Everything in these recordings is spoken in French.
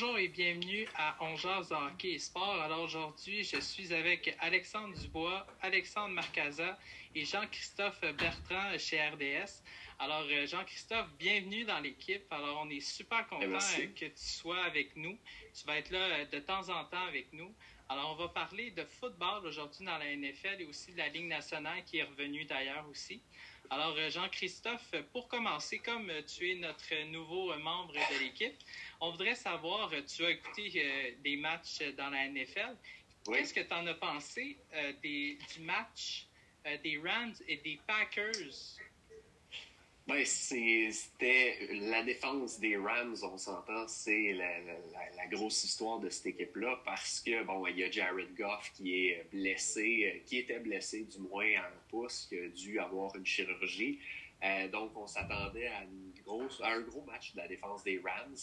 Bonjour et bienvenue à On jase hockey et sport. Alors aujourd'hui, je suis avec Alexandre Dubois, Alexandre Marcaza et Jean-Christophe Bertrand chez RDS. Alors euh, Jean-Christophe, bienvenue dans l'équipe. Alors on est super content Merci. euh, que tu sois avec nous. Tu vas être là euh, de temps en temps avec nous. Alors on va parler de football aujourd'hui dans la NFL et aussi de la Ligue nationale qui est revenue d'ailleurs aussi. Alors Jean-Christophe, pour commencer, comme tu es notre nouveau membre de l'équipe, on voudrait savoir, euh, tu as écouté euh, des matchs euh, dans la NFL. Oui. Qu'est-ce que tu en as pensé des, du match des Rams et des Packers? Ben, c'était la défense des Rams, on s'entend, c'est la, la- la- la grosse histoire de cette équipe-là parce que, bon, il y a Jared Goff qui est blessé, qui était blessé du moins à un pouce, qui a dû avoir une chirurgie. Euh, donc, on s'attendait à, à un gros match de la défense des Rams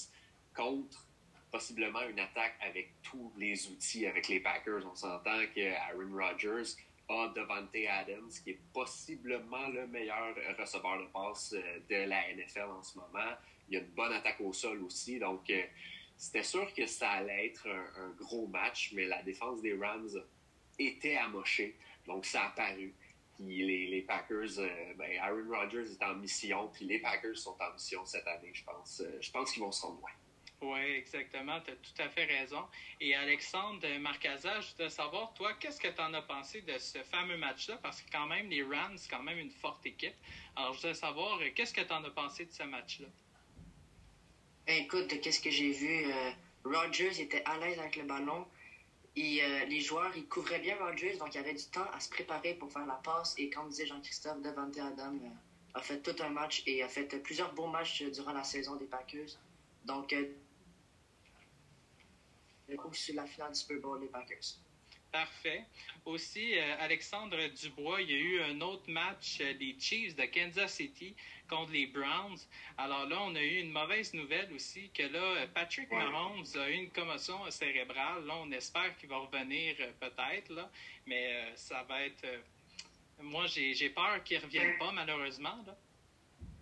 contre possiblement une attaque avec tous les outils avec les Packers. On s'entend que Aaron Rodgers a Devante Adams, qui est possiblement le meilleur receveur de passe euh, de la NFL en ce moment. Il y a une bonne attaque au sol aussi. Donc, euh, c'était sûr que ça allait être un, gros match, mais la défense des Rams était amochée. Donc, ça a paru. Puis les, Packers, euh, ben, Aaron Rodgers est en mission, puis les Packers sont en mission cette année, je pense. Je pense qu'ils vont se rendre loin. Oui, exactement. Tu as tout à fait raison. Et Alexandre Marcaza, je voudrais savoir, toi, qu'est-ce que tu en as pensé de ce fameux match-là? Parce que quand même, les Rams, c'est quand même une forte équipe. Alors, je voudrais savoir, euh, qu'est-ce que tu en as pensé de ce match-là? Ben, écoute, qu'est-ce que j'ai vu? euh, était à l'aise avec le ballon. Et, euh, les joueurs, ils couvraient bien Rodgers, donc il y avait du temps à se préparer pour faire la passe. Et comme disait Jean-Christophe, Devante Adam euh, a fait tout un match et a fait plusieurs bons matchs durant la saison des Packers. Donc, le coup sur la finale du Super Bowl des Packers. Parfait. Aussi, euh, Alexandre Dubois, il y a eu un autre match euh, des Chiefs de Kansas City contre les Browns. Alors là, on a eu une mauvaise nouvelle aussi, que là, euh, Patrick Ouais. Mahomes a eu une commotion cérébrale. Là, on espère qu'il va revenir euh, peut-être, là, mais ça va être... moi, j'ai j'ai peur qu'il ne revienne pas, malheureusement. Là.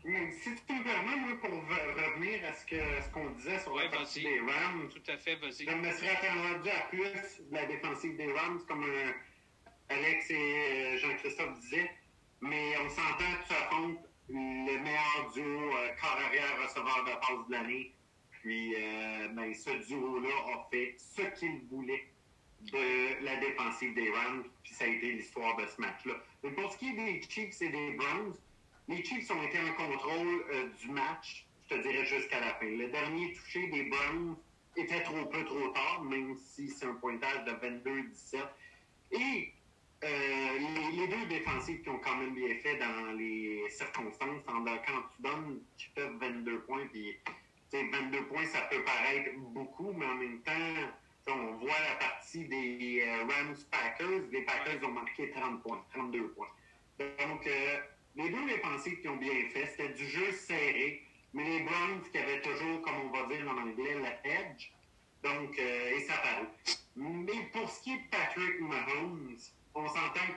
Mais si tu me permets, moi, pour ve- revenir à ce que ce qu'on disait sur Ouais, la partie des Rams, Tout à fait, vas-y. je me serais attendu à plus de la défensive des Rams, comme euh, Alex et euh, Jean-Christophe disaient. Mais on s'entend que tu affrontes le meilleur duo euh, corps arrière receveur de passe de l'année. Puis, euh, ben, ce duo-là a fait ce qu'il voulait de la défensive des Rams. Puis, ça a été l'histoire de ce match-là. Mais pour ce qui est des Chiefs et des Browns, les Chiefs ont été en contrôle euh, du match, je te dirais jusqu'à la fin. Le dernier touché des Browns était trop peu, trop tard, même si c'est un pointage de 22-17. Et euh, les, deux défensifs qui ont quand même bien fait dans les circonstances, quand tu donnes, tu fais 22 points, puis tu sais, 22 points, ça peut paraître beaucoup, mais en même temps, on voit la partie des euh, Rams-Packers, les Packers ont marqué 30 points, 32 points. Donc, euh, les deux défensifs qui ont bien fait, c'était du jeu serré, mais les Browns qui avaient toujours, comme on va dire en anglais, la edge. Donc, euh, et ça parut. Mais pour ce qui est de Patrick Mahomes, on s'entend,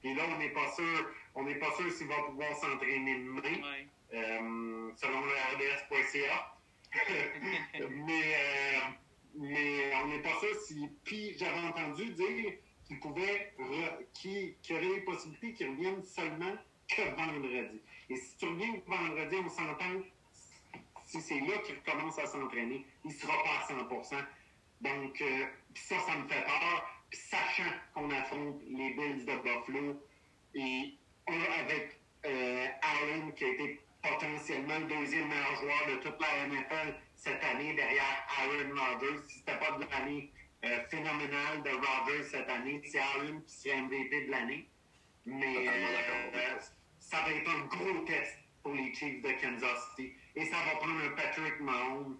puis là, on n'est pas sûr, on n'est pas sûr s'il va pouvoir s'entraîner demain, Ouais. euh, selon le RDS.ca. mais, euh, mais on n'est pas sûr si. Puis j'avais entendu dire qu'il pouvait, re- qu'il qu'il y aurait les possibilités qu'il revienne seulement que vendredi. Et si tu reviens vendredi, on s'entend, si c'est là qu'il recommence à s'entraîner, il ne sera pas à 100% Donc, euh, ça, ça me fait peur. Puis sachant qu'on affronte les Bills de Buffalo et on- avec euh, Allen qui a été potentiellement le deuxième meilleur joueur de toute la NFL cette année derrière Aaron Rodgers. Si c'était pas de l'année euh, phénoménale de Rodgers cette année, c'est Allen qui serait MVP de l'année. Mais euh, ça va être un gros test pour les Chiefs de Kansas City. Et ça va prendre un Patrick Mahomes,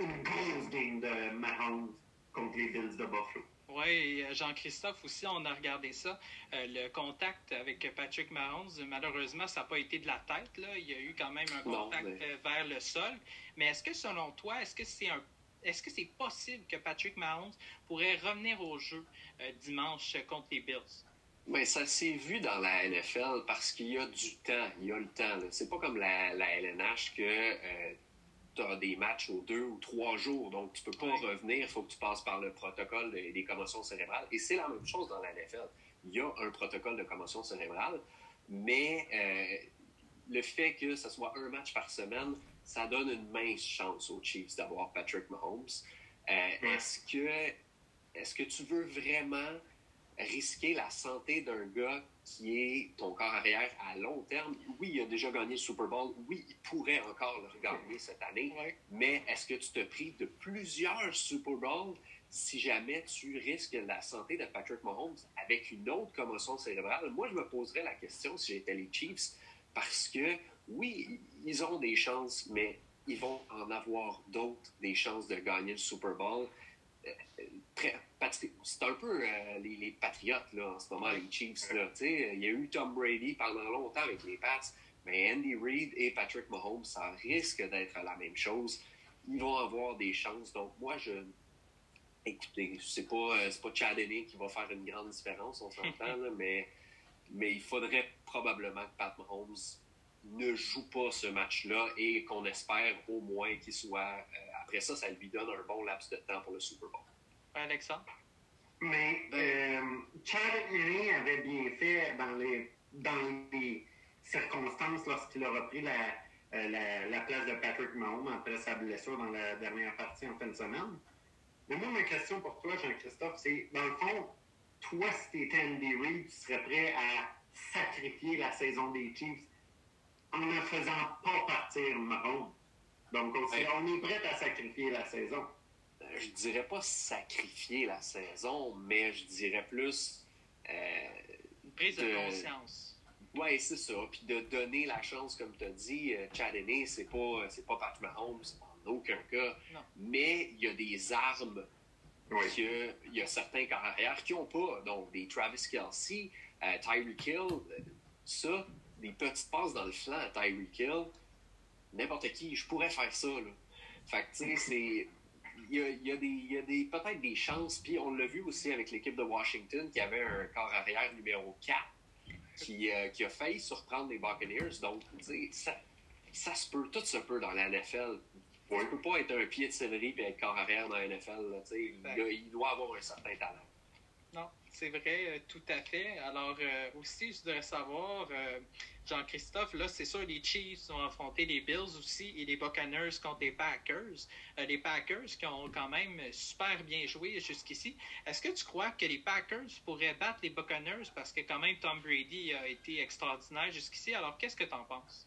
une grosse game de Mahomes contre les Bills de Buffalo. Oui, Jean-Christophe aussi, on a regardé ça. Euh, le contact avec Patrick Mahomes, malheureusement, ça n'a pas été de la tête. Là. Il y a eu quand même un Non, contact mais- euh, vers le sol. Mais est-ce que selon toi, est-ce que c'est un est-ce que c'est possible que Patrick Mahomes pourrait revenir au jeu euh, dimanche euh, contre les Bills? Mais ça s'est vu dans la NFL parce qu'il y a du temps, il y a le temps. C'est pas comme la, la LNH que euh, tu as des matchs aux deux ou trois jours, donc tu peux pas Ouais. revenir, il faut que tu passes par le protocole des, des commotions cérébrales. Et c'est la même chose dans la NFL. Il y a un protocole de commotion cérébrale, mais euh, le fait que ce soit un match par semaine, ça donne une mince chance aux Chiefs d'avoir Patrick Mahomes. Euh, Ouais. Est-ce que, est que tu veux vraiment risquer la santé d'un gars qui est ton corps arrière à long terme? Oui, il a déjà gagné le Super Bowl. Oui, il pourrait encore le regagner cette année. Ouais. Mais est-ce que tu te prives de plusieurs Super Bowls si jamais tu risques la santé de Patrick Mahomes avec une autre commotion cérébrale? Moi, je me poserais la question si j'étais les Chiefs parce que, oui, ils ont des chances, mais ils vont en avoir d'autres, des chances de gagner le Super Bowl. Très- C'est un peu euh, les, les Patriotes, là, en ce moment, les Chiefs. Là, il y a eu Tom Brady pendant longtemps avec les Pats, mais Andy Reid et Patrick Mahomes, ça risque d'être la même chose. Ils vont avoir des chances. Donc, moi, je. Écoutez, c'est pas, euh, pas Chad Henne qui va faire une grande différence, on s'entend, mais, mais il faudrait probablement que Pat Mahomes ne joue pas ce match-là et qu'on espère au moins qu'il soit. euh, après ça, ça lui donne un bon laps de temps pour le Super Bowl. Alexandre? Mais euh, Chad Henne avait bien fait dans les, dans les circonstances lorsqu'il a repris la, euh, la, la place de Patrick Mahomes après sa blessure dans la dernière partie en fin de semaine. Mais moi, ma question pour toi, Jean-Christophe, c'est dans le fond, toi, si tu étais Andy Reid, tu serais prêt à sacrifier la saison des Chiefs en ne faisant pas partir Mahomes? Donc, on, Ouais. on est prêt à sacrifier la saison. Je dirais pas sacrifier la saison, mais je dirais plus. Euh, Une prise de De- conscience. ouais, c'est ça. Puis de donner la chance, comme tu as dit, euh, Chad Henne, c'est pas, c'est pas Pat Mahomes, en aucun cas. Non. Mais il y a des armes Oui. qu'il y a certains carrières qui n'ont pas. Donc, des Travis Kelsey, euh, Tyreek Hill, ça, des petites passes dans le flanc à Tyreek Hill, n'importe qui, je pourrais faire ça. Là. Fait que, tu sais, c'est. Il y a, il y a des, il y a des, peut-être des chances, puis on l'a vu aussi avec l'équipe de Washington qui avait un corps arrière numéro 4 qui, euh, qui a failli surprendre les Buccaneers. Donc, ça, ça se peut, tout se peut dans la NFL. On ne peut pas être un pied de céleri et être corps arrière dans la NFL. là, il doit avoir un certain talent. Non, c'est vrai, euh, tout à fait. Alors, euh, aussi, je voudrais savoir, euh, Jean-Christophe, là, c'est sûr, les Chiefs ont affronté les Bills aussi et les Buccaneers contre les Packers. Les Packers qui ont quand même super bien joué jusqu'ici. Est-ce que tu crois que les Packers pourraient battre les Buccaneers parce que quand même Tom Brady a été extraordinaire jusqu'ici? Alors, qu'est-ce que tu en penses?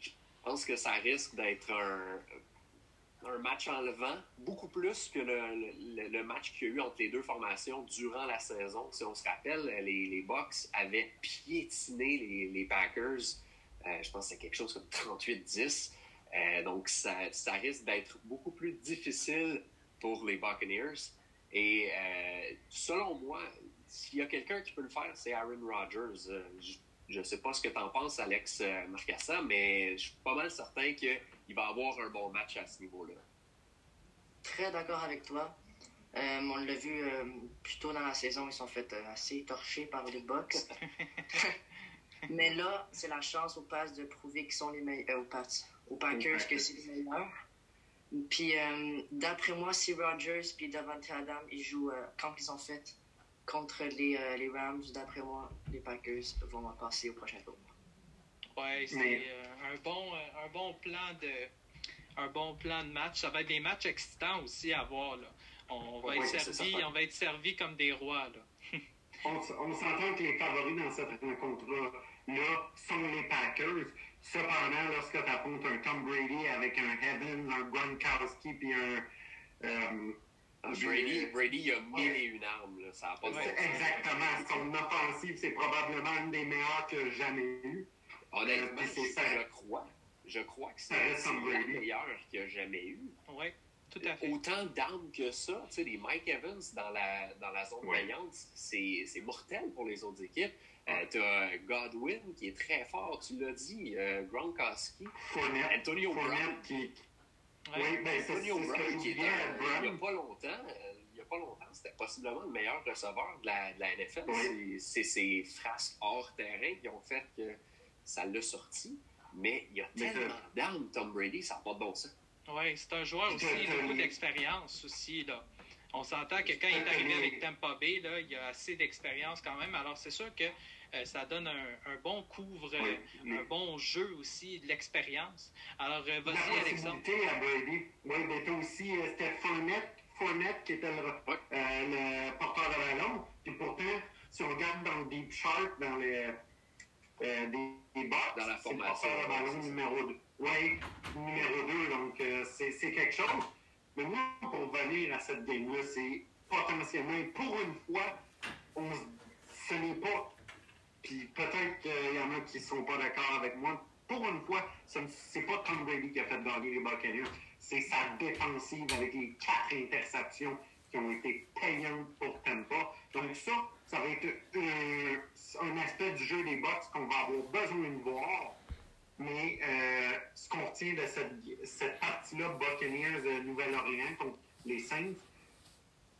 Je pense que ça risque d'être un, un match enlevant, beaucoup plus que le, match qu'il y a eu entre les deux formations durant la saison. Si on se rappelle, les, les Bucks avaient piétiné les, Packers. Euh, je pense que c'est quelque chose comme 38-10. Euh, donc, ça, risque d'être beaucoup plus difficile pour les Buccaneers. Et euh, selon moi, s'il y a quelqu'un qui peut le faire, c'est Aaron Rodgers. Euh, je ne sais pas ce que tu en penses, Alex euh, Marcassa, mais je suis pas mal certain qu'il va avoir un bon match à ce niveau-là. Très d'accord avec toi. Euh, on l'a vu euh, plus tôt dans la saison, ils sont fait euh, assez torchés par les Bucks. Mais là, c'est la chance aux Pats de prouver qu'ils sont les meilleurs. aux Pats, aux Packers que c'est les meilleurs. Puis, d'après moi, si Rodgers puis Davante Adam ils jouent comme ils ont fait contre les, les Rams, d'après moi, les Packers vont passer au prochain tour. Ouais, c'est Mais- euh, un bon euh, un bon plan de un bon plan de match. Ça va être des matchs excitants aussi à voir là. On va Ouais, être servi, on va être servi comme des rois là. On, s'entend que les favoris dans cette rencontre-là sont les Packers. Cependant, lorsque tu affrontes un Tom Brady avec un Evans, un Gronkowski puis un. euh, Brady, Brady, il a mille et une armes. Là. Ça a pas de. Exactement. Son offensive, c'est probablement une des meilleures que j'ai jamais eues. Honnêtement, c'est ça. je crois. Je crois que c'est la meilleure qu'il a jamais eu. Ouais, tout à fait. Autant d'armes que ça, tu sais, les Mike Evans dans la, dans la zone Ouais. gagnante, c'est c'est mortel pour les autres équipes. Euh, T'as Godwin qui est très fort, tu l'as dit, euh, Gronkowski, Fournette. Antonio Brown. Fournette qui. Ouais. Oui, ben, Antonio Brown qui est un- il n'y a Brown. pas longtemps, euh, il y a pas longtemps, c'était possiblement le meilleur receveur de la, de la NFL. Oui. C'est- C'est ces frasques hors terrain qui ont fait que ça l'a sorti. Mais il y a tellement d'armes, Tom Brady, ça n'a pas de bon sens. Oui, c'est un joueur aussi, beaucoup d'expérience aussi. Là. On s'entend que quand il est arrivé avec Tampa Bay, là, il a assez d'expérience quand même. Alors, c'est sûr que euh, ça donne un, bon couvre, un bon jeu aussi, de l'expérience. Alors, euh, vas-y, Alexandre. à Brady. Oui, mais aussi, euh, c'était Fournette, qui était le, le, porteur de ballon. Puis pourtant, si on regarde dans le deep chart, dans les, des, des box, dans la formation, c'est le ballon numéro 2. Oui, numéro 2. Donc, c'est quelque chose. Mais moi, pour venir à cette game-là, c'est potentiellement, pour une fois, on, ce n'est pas puis peut-être qu'il y en a qui ne sont pas d'accord avec moi. Pour une fois, ce n'est pas Tom Brady qui a fait gagner les Buccaneers, c'est sa défensive avec les quatre interceptions qui ont été payantes pour Tampa. Donc ça, ça va être un, aspect du jeu des Bucks qu'on va avoir besoin de voir. Mais euh, ce qu'on retient de cette, cette partie-là, Buccaneers de Nouvelle-Orléans contre les Saints,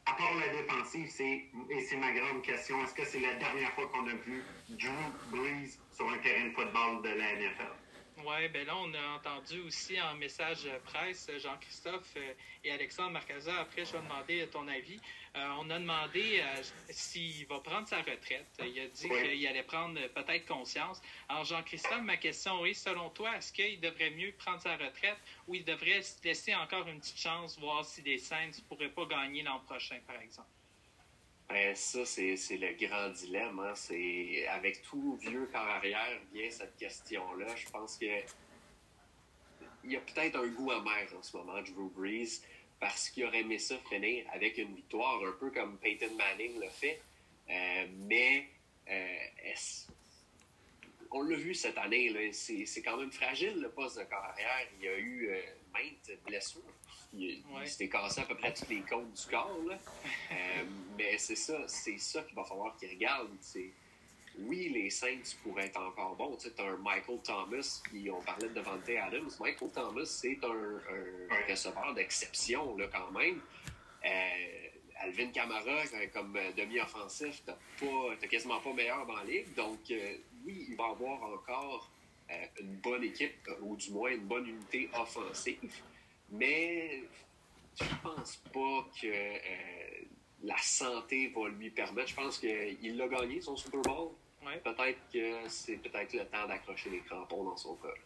à part la défensive, c'est, et c'est ma grande question, est-ce que c'est la dernière fois qu'on a vu Drew Brees sur un terrain de football de la NFL? Oui, ben là, on a entendu aussi en message presse, Jean-Christophe euh, et Alexandre Marcaza, après, je vais demander ton avis. Euh, on a demandé euh, s'il va prendre sa retraite. Il a dit qu'il allait prendre peut-être conscience. Alors, Jean-Christophe, ma question est, selon toi, est-ce qu'il devrait mieux prendre sa retraite ou il devrait se laisser encore une petite chance, voir si les Saints ne pourraient pas gagner l'an prochain, par exemple? Ben, ça, c'est, le grand dilemme. Hein. C'est, avec tout vieux corps arrière vient cette question-là. Je pense que il y a peut-être un goût amer en ce moment, Drew Brees, parce qu'il aurait aimé ça finir avec une victoire, un peu comme Peyton Manning l'a fait. Euh, mais euh, on l'a vu cette année, c'est, quand même fragile le poste de corps arrière. Il y a eu euh, maintes blessures. Il, s'était cassé à peu près toutes les côtes du corps. Là. Euh, mais c'est ça, c'est ça qu'il va falloir qu'il regarde. Oui, les Saints pourraient être encore bons. Tu as un Michael Thomas, qui, on parlait de Devante Adams. Michael Thomas, c'est un, receveur d'exception là, quand même. Euh, Alvin Kamara, euh, comme demi-offensif, t'as quasiment pas meilleur dans la ligue. Donc, oui, il va avoir encore une bonne équipe, ou du moins une bonne unité offensive. Mais je pense pas que euh, la santé va lui permettre. Je pense qu'il l'a gagné, son Super Bowl. Peut-être que c'est peut-être le temps d'accrocher les crampons dans son col.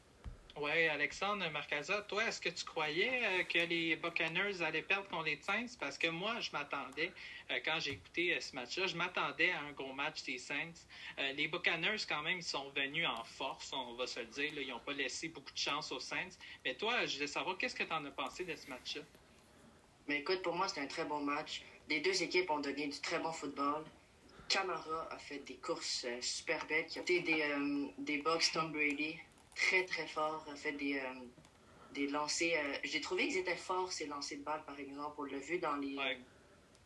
Oui, Alexandre Marcaza, toi, est-ce que tu croyais euh, que les Buccaneers allaient perdre contre les Saints? Parce que moi, je m'attendais, euh, quand j'ai écouté euh, ce match-là, je m'attendais à un gros match des Saints. les Buccaneers, quand même, ils sont venus en force, on va se le dire. ils n'ont pas laissé beaucoup de chance aux Saints. Mais toi, je voulais savoir, qu'est-ce que tu en as pensé de ce match-là? Mais écoute, pour moi, c'était un très bon match. Les deux équipes ont donné du très bon football. Camara a fait des courses super belles, qui ont été des, des Tom Brady très très fort, a fait des, euh, des lancers. Euh, j'ai trouvé qu'ils étaient forts, ces lancers de balles, par exemple. On l'a vu dans les.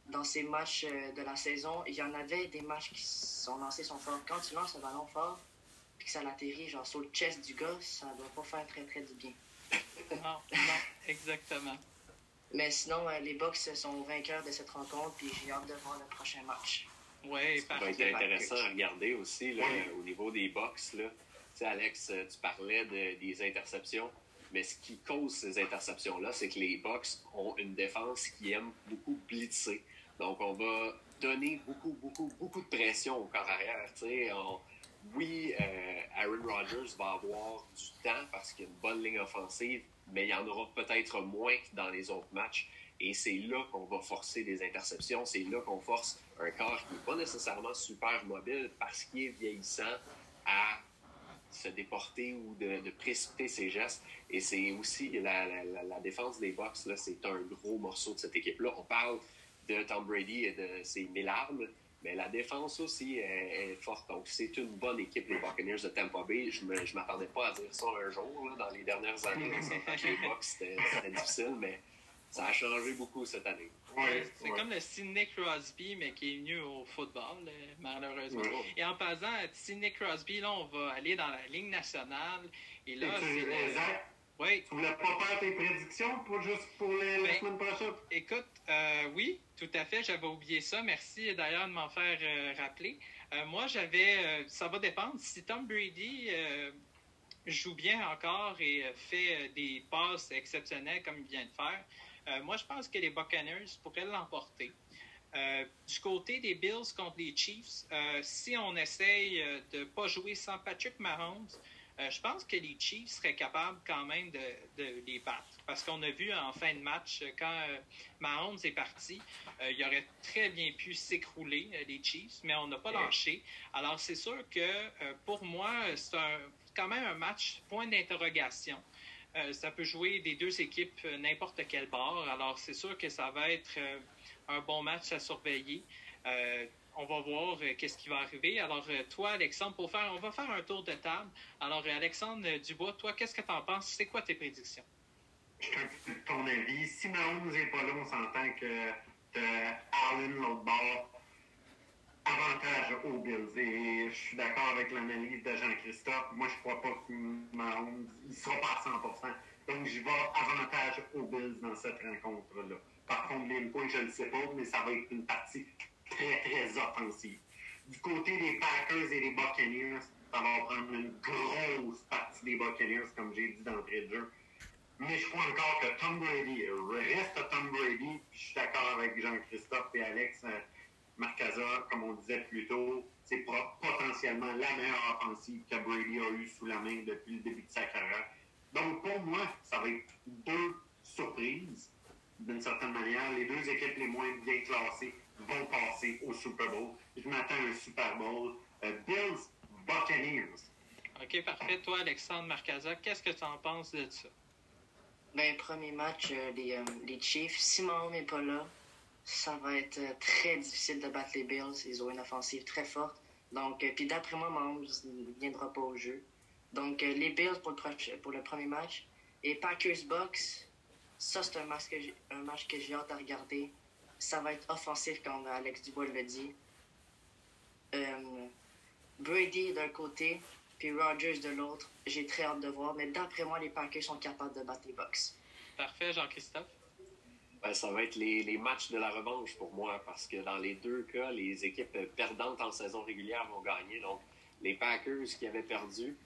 Dans ces matchs euh, de la saison, il y en avait des matchs qui sont lancés sont forts. Quand tu lances un ballon fort, puis que ça l'atterrit genre sur le chest du gars, ça doit pas faire très très du bien. non, non, exactement. Mais sinon, les Bucks sont vainqueurs de cette rencontre, puis j'ai hâte de voir le prochain match. Oui, Ça va être intéressant à regarder aussi là, au niveau des Bucks. Là sais, Alex, euh, tu parlais des interceptions, mais ce qui cause ces interceptions-là, c'est que les Bucks ont une défense qui aime beaucoup blitzer. Donc, on va donner beaucoup, beaucoup, beaucoup de pression au corps arrière. oui, euh, Aaron Rodgers va avoir du temps parce qu'il y a une bonne ligne offensive, mais il y en aura peut-être moins que dans les autres matchs. Et c'est là qu'on va forcer des interceptions. C'est là qu'on force un corps qui n'est pas nécessairement super mobile parce qu'il est vieillissant à se déporter ou de, précipiter ses gestes. Et c'est aussi la, défense des Bucks, c'est un gros morceau de cette équipe-là. On parle de Tom Brady et de ses mille armes, mais la défense aussi est, forte. Donc, c'est une bonne équipe, les Buccaneers de Tampa Bay. Je ne m'attendais pas à dire ça un jour. dans les dernières années, les Bucks, c'était difficile, mais ça a changé beaucoup cette année. c'est comme le Sidney Crosby, mais qui est venu au football, malheureusement. Et en passant, Sidney Crosby, là, on va aller dans la Ligue nationale. Et là, c'est. Oui. Tu voulais pas faire tes prédictions pour juste pour les, la ben, semaine prochaine? Écoute, euh, oui, tout à fait. J'avais oublié ça. Merci d'ailleurs de m'en faire euh, rappeler. Euh, moi, j'avais. ça va dépendre. Si Tom Brady joue bien encore et fait des passes exceptionnelles comme il vient de faire, moi, je pense que les Buccaneers pourraient l'emporter. du côté des Bills contre les Chiefs, si on essaye de ne pas jouer sans Patrick Mahomes, euh, je pense que les Chiefs seraient capables quand même de, les battre. Parce qu'on a vu en fin de match, quand euh, Mahomes est parti, euh, il aurait très bien pu s'écrouler, les Chiefs, mais on n'a pas lâché. Alors, c'est sûr que pour moi, c'est quand même un match point d'interrogation. Ça peut jouer des deux équipes n'importe quel bord. Alors, c'est sûr que ça va être un bon match à surveiller on va voir euh, qu'est-ce qui va arriver. Alors, euh, toi, Alexandre, pour faire, on va faire un tour de table. Alors, euh, Alexandre Dubois, toi, qu'est-ce que tu en penses? C'est quoi tes prédictions? Je ton avis. Si Mahomes n'est pas là, on s'entend que Allen, l'autre bord, avantage aux Bills. Et je suis d'accord avec l'analyse de Jean-Christophe. Moi, je ne crois pas que ne sera pas à 100% Donc, je vais avantage aux Bills dans cette rencontre-là. Par contre, les points, je ne le sais pas, mais ça va être une partie très, très offensive. Du côté des Packers et des Buccaneers, ça va prendre une grosse partie des Buccaneers, comme j'ai dit d'entrée de jeu. Mais je crois encore que Tom Brady reste Tom Brady. je suis d'accord avec Jean-Christophe et Alex euh, Marcaza, comme on disait plus tôt, c'est potentiellement la meilleure offensive que Brady a eue sous la main depuis le début de sa carrière. Donc pour moi, ça va être deux surprises, d'une certaine manière. Les deux équipes les moins bien classées vont passer au Super Bowl. Je m'attends à un Super Bowl. Euh, Bills, Buccaneers. OK, parfait. Toi, Alexandre Marcaza, qu'est-ce que tu en penses de ça? Ben, premier match, euh, les, euh, les, Chiefs. Si Mahomes n'est pas là, ça va être très difficile de battre les Bills. Ils ont une offensive très forte. Donc, puis d'après moi, Mahomes ne viendra pas au jeu. Donc, les Bills pour le, premier match. Et Packers-Bucks, ça, c'est un match que j'ai hâte à regarder ça va être offensif, comme Alex Dubois le dit. Euh, Brady d'un côté, puis Rogers de l'autre. J'ai très hâte de voir, mais d'après moi, les Packers sont capables de battre les Bucks. Parfait, Jean-Christophe. Ben, ça va être les, les, matchs de la revanche pour moi, parce que dans les deux cas, les équipes perdantes en saison régulière vont gagner. Donc, les Packers qui avaient perdu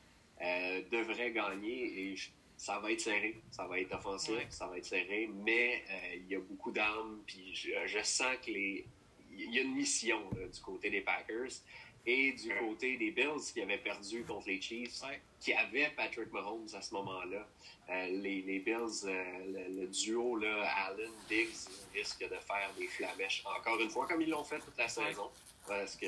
euh, devraient gagner et je ça va être serré, ça va être offensif, ça va être serré, mais euh, il y a beaucoup d'armes, puis je, sens que les il y a une mission du côté des Packers et du côté des Bills qui avaient perdu contre les Chiefs, qui avaient Patrick Mahomes à ce moment-là. Euh, les, les, Bills, euh, le, duo là, Allen Diggs risque de faire des flamèches encore une fois comme ils l'ont fait toute la saison, parce que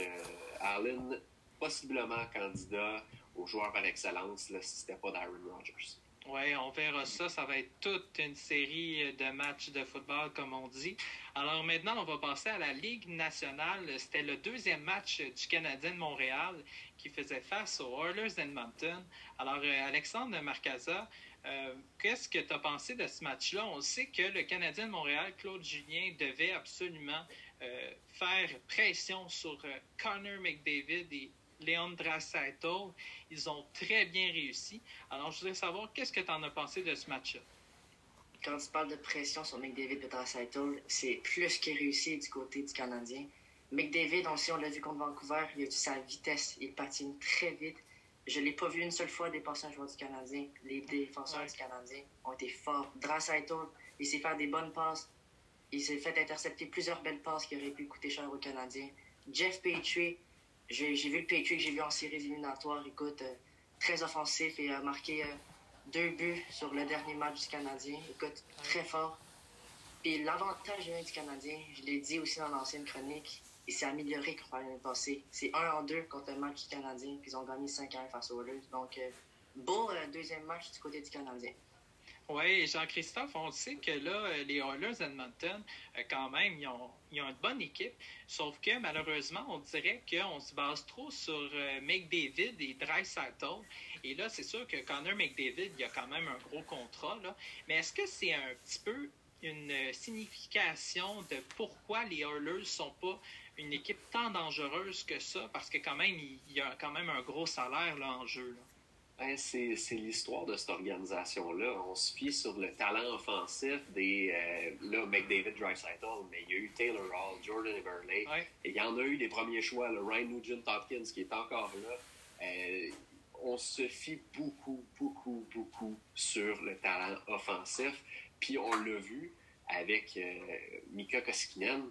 Allen possiblement candidat au joueur par excellence là, si c'était pas Darren Rodgers. Oui, on verra ça. Ça va être toute une série de matchs de football, comme on dit. Alors maintenant, on va passer à la Ligue nationale. C'était le deuxième match du Canadien de Montréal qui faisait face aux Oilers d'Edmonton. Alors, euh, Alexandre Marcaza, euh, qu'est-ce que tu as pensé de ce match-là? On sait que le Canadien de Montréal, Claude Julien, devait absolument euh, faire pression sur Connor McDavid et Léon Draisaitl. Ils ont très bien réussi. Alors, je voudrais savoir, qu'est-ce que tu en as pensé de ce match-là? Quand tu parles de pression sur McDavid et Draisaitl, c'est plus que réussi du côté du Canadien. McDavid, on, on l'a vu contre Vancouver, il a eu sa vitesse. Il patine très vite. Je ne l'ai pas vu une seule fois dépasser un joueur du Canadien. Les défenseurs du Canadien ont été forts. Draisaitl, il s'est fait des bonnes passes. Il s'est fait intercepter plusieurs belles passes qui auraient pu coûter cher aux Canadiens. Jeff Petrie, j'ai vu le Patriot que j'ai vu en séries éliminatoires, écoute, euh, très offensif et a marqué euh, deux buts sur le dernier match du Canadien. Écoute, très fort. Puis l'avantage du Canadien, je l'ai dit aussi dans l'ancienne chronique, il s'est amélioré par l'année passée. C'est 1 en 2 contre le match du Canadien, puis ils ont gagné 5-1 face aux Oilers. Donc, euh, beau deuxième match du côté du Canadien. Oui, Jean-Christophe, on sait que là, euh, les Oilers d'Edmonton, euh, quand même, ils ont, ils ont, une bonne équipe. Sauf que malheureusement, on dirait qu'on se base trop sur euh, McDavid et Dreisaitl. Et là, c'est sûr que Connor McDavid, il a quand même un gros contrat. Là. Mais est-ce que c'est un petit peu une signification de pourquoi les Oilers sont pas une équipe tant dangereuse que ça? Parce que quand même, il y a quand même un gros salaire là, en jeu. Ben, c'est l'histoire de cette organisation-là. On se fie sur le talent offensif des euh, là, McDavid Dreisaitl, mais il y a eu Taylor Hall, Jordan Everley. Et il y en a eu des premiers choix, le Ryan Nugent Hopkins qui est encore là. Euh, on se fie beaucoup, beaucoup, beaucoup sur le talent offensif. Puis on l'a vu avec euh, Mika Koskinen.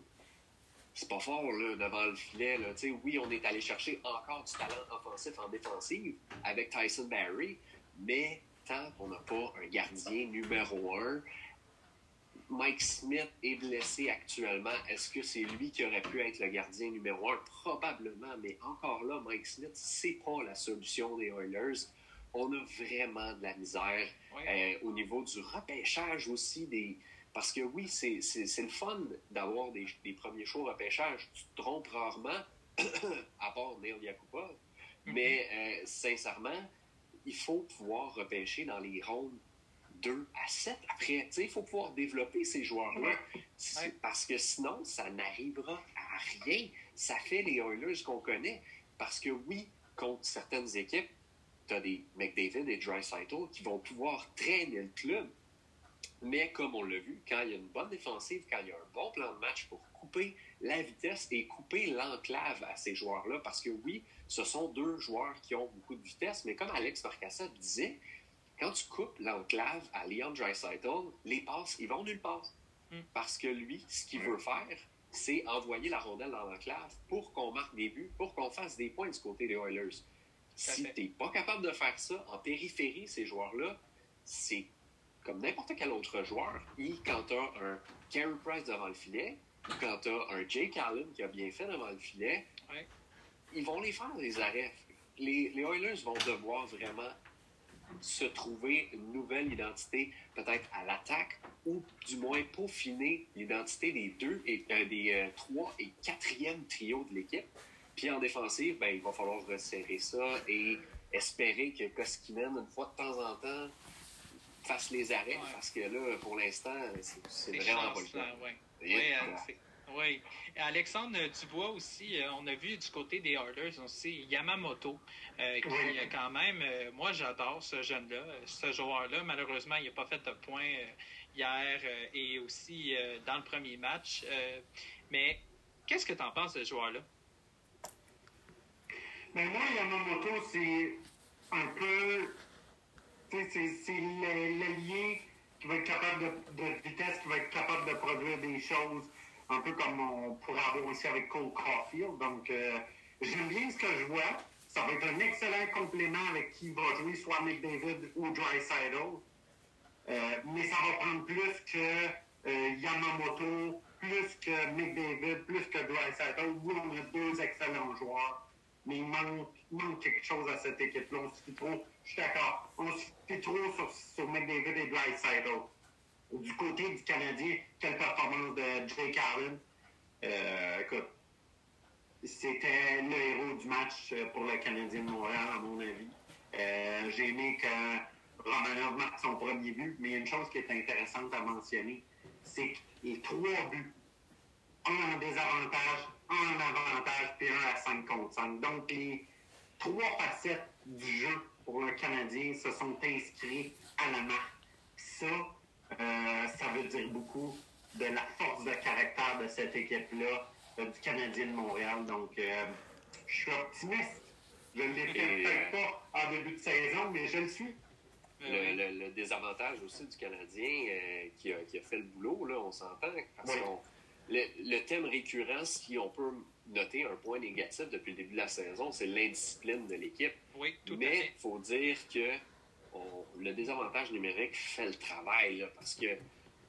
C'est pas fort là, devant le filet. Là. Oui, on est allé chercher encore du talent offensif en défensive avec Tyson Barry, mais tant qu'on n'a pas un gardien numéro un, Mike Smith est blessé actuellement. Est-ce que c'est lui qui aurait pu être le gardien numéro un? Probablement, mais encore là, Mike Smith, c'est pas la solution des Oilers. On a vraiment de la misère euh, au niveau du repêchage aussi. Des... Parce que oui, c'est le fun d'avoir des, premiers choix au repêchage. Tu te trompes rarement, à part Neil Yakupov. Mm-hmm. Mais euh, sincèrement, il faut pouvoir repêcher dans les rondes 2 à 7 après. Il faut pouvoir développer ces joueurs-là. Parce que sinon, ça n'arrivera à rien. Ça fait les Oilers qu'on connaît. Parce que oui, contre certaines équipes, tu as des McDavid et Dreisaitl qui vont pouvoir traîner le club. Mais comme on l'a vu, quand il y a une bonne défensive, quand il y a un bon plan de match pour couper la vitesse et couper l'enclave à ces joueurs-là, parce que oui, ce sont deux joueurs qui ont beaucoup de vitesse, mais comme Alex Marcassa disait, quand tu coupes l'enclave à Leon Dreisaitl, les passes, ils vont nulle part. Hmm. Parce que lui, ce qu'il veut faire, c'est envoyer la rondelle dans l'enclave pour qu'on marque des buts, pour qu'on fasse des points du côté des Oilers. Si tu n'es pas capable de faire ça en périphérie, ces joueurs-là, c'est comme n'importe quel autre joueur. Et quand tu as un Carey Price devant le filet, ou quand tu as un Jake Allen qui a bien fait devant le filet, ils vont les faire, les arrêts. Les, les Oilers vont devoir vraiment se trouver une nouvelle identité, peut-être à l'attaque, ou du moins peaufiner l'identité des deux et euh, des euh, trois et quatrième trio de l'équipe. Puis en défensive, ben, il va falloir resserrer ça et espérer que Koskinen, une fois de temps en temps, fasse les arrêts, parce que là, pour l'instant, c'est vraiment pas le cas. Oui, oui. Alexandre Dubois aussi, euh, on a vu du côté des Oilers aussi Yamamoto, euh, qui euh, quand même, moi j'adore ce jeune-là, ce joueur-là. Malheureusement, il n'a pas fait de points hier et aussi dans le premier match. mais qu'est-ce que tu en penses de ce joueur-là? Mais ben, moi, Yamamoto, c'est un peu. C'est l'allié qui va être capable de, vitesse, qui va être capable de produire des choses un peu comme on pourrait avoir aussi avec Cole Caulfield. Donc, euh, j'aime bien ce que je vois. Ça va être un excellent complément avec qui va jouer soit McDavid ou Dry Euh, mais ça va prendre plus que euh, Yamamoto, plus que McDavid, plus que Dry Oui, on a deux excellents joueurs, mais il manque, quelque chose à cette équipe-là. On se trop, je suis d'accord, on se fie trop sur, sur McDavid et Dry du côté du Canadien, quelle performance de Jake Allen. Euh, écoute, c'était le héros du match euh, pour le Canadien de Montréal, à mon avis. Euh, j'ai aimé que Romanov marque son premier but, mais une chose qui est intéressante à mentionner, c'est que les trois buts, un en désavantage, un en avantage, puis un à 5 contre 5. Donc, les trois facettes du jeu pour le Canadien se sont inscrits à la marque. Ça, euh, ça veut dire beaucoup de la force de caractère de cette équipe-là, euh, du Canadien de Montréal. Donc, euh, je suis optimiste. Je ne l'étais peut-être pas en début de saison, mais je le suis. Le, désavantage aussi du Canadien qui, a, fait le boulot, là, on s'entend. Parce le, thème récurrent, si on peut noter un point négatif depuis le début de la saison, c'est l'indiscipline de l'équipe. Oui, tout Mais il faut dire que le désavantage numérique fait le travail, parce que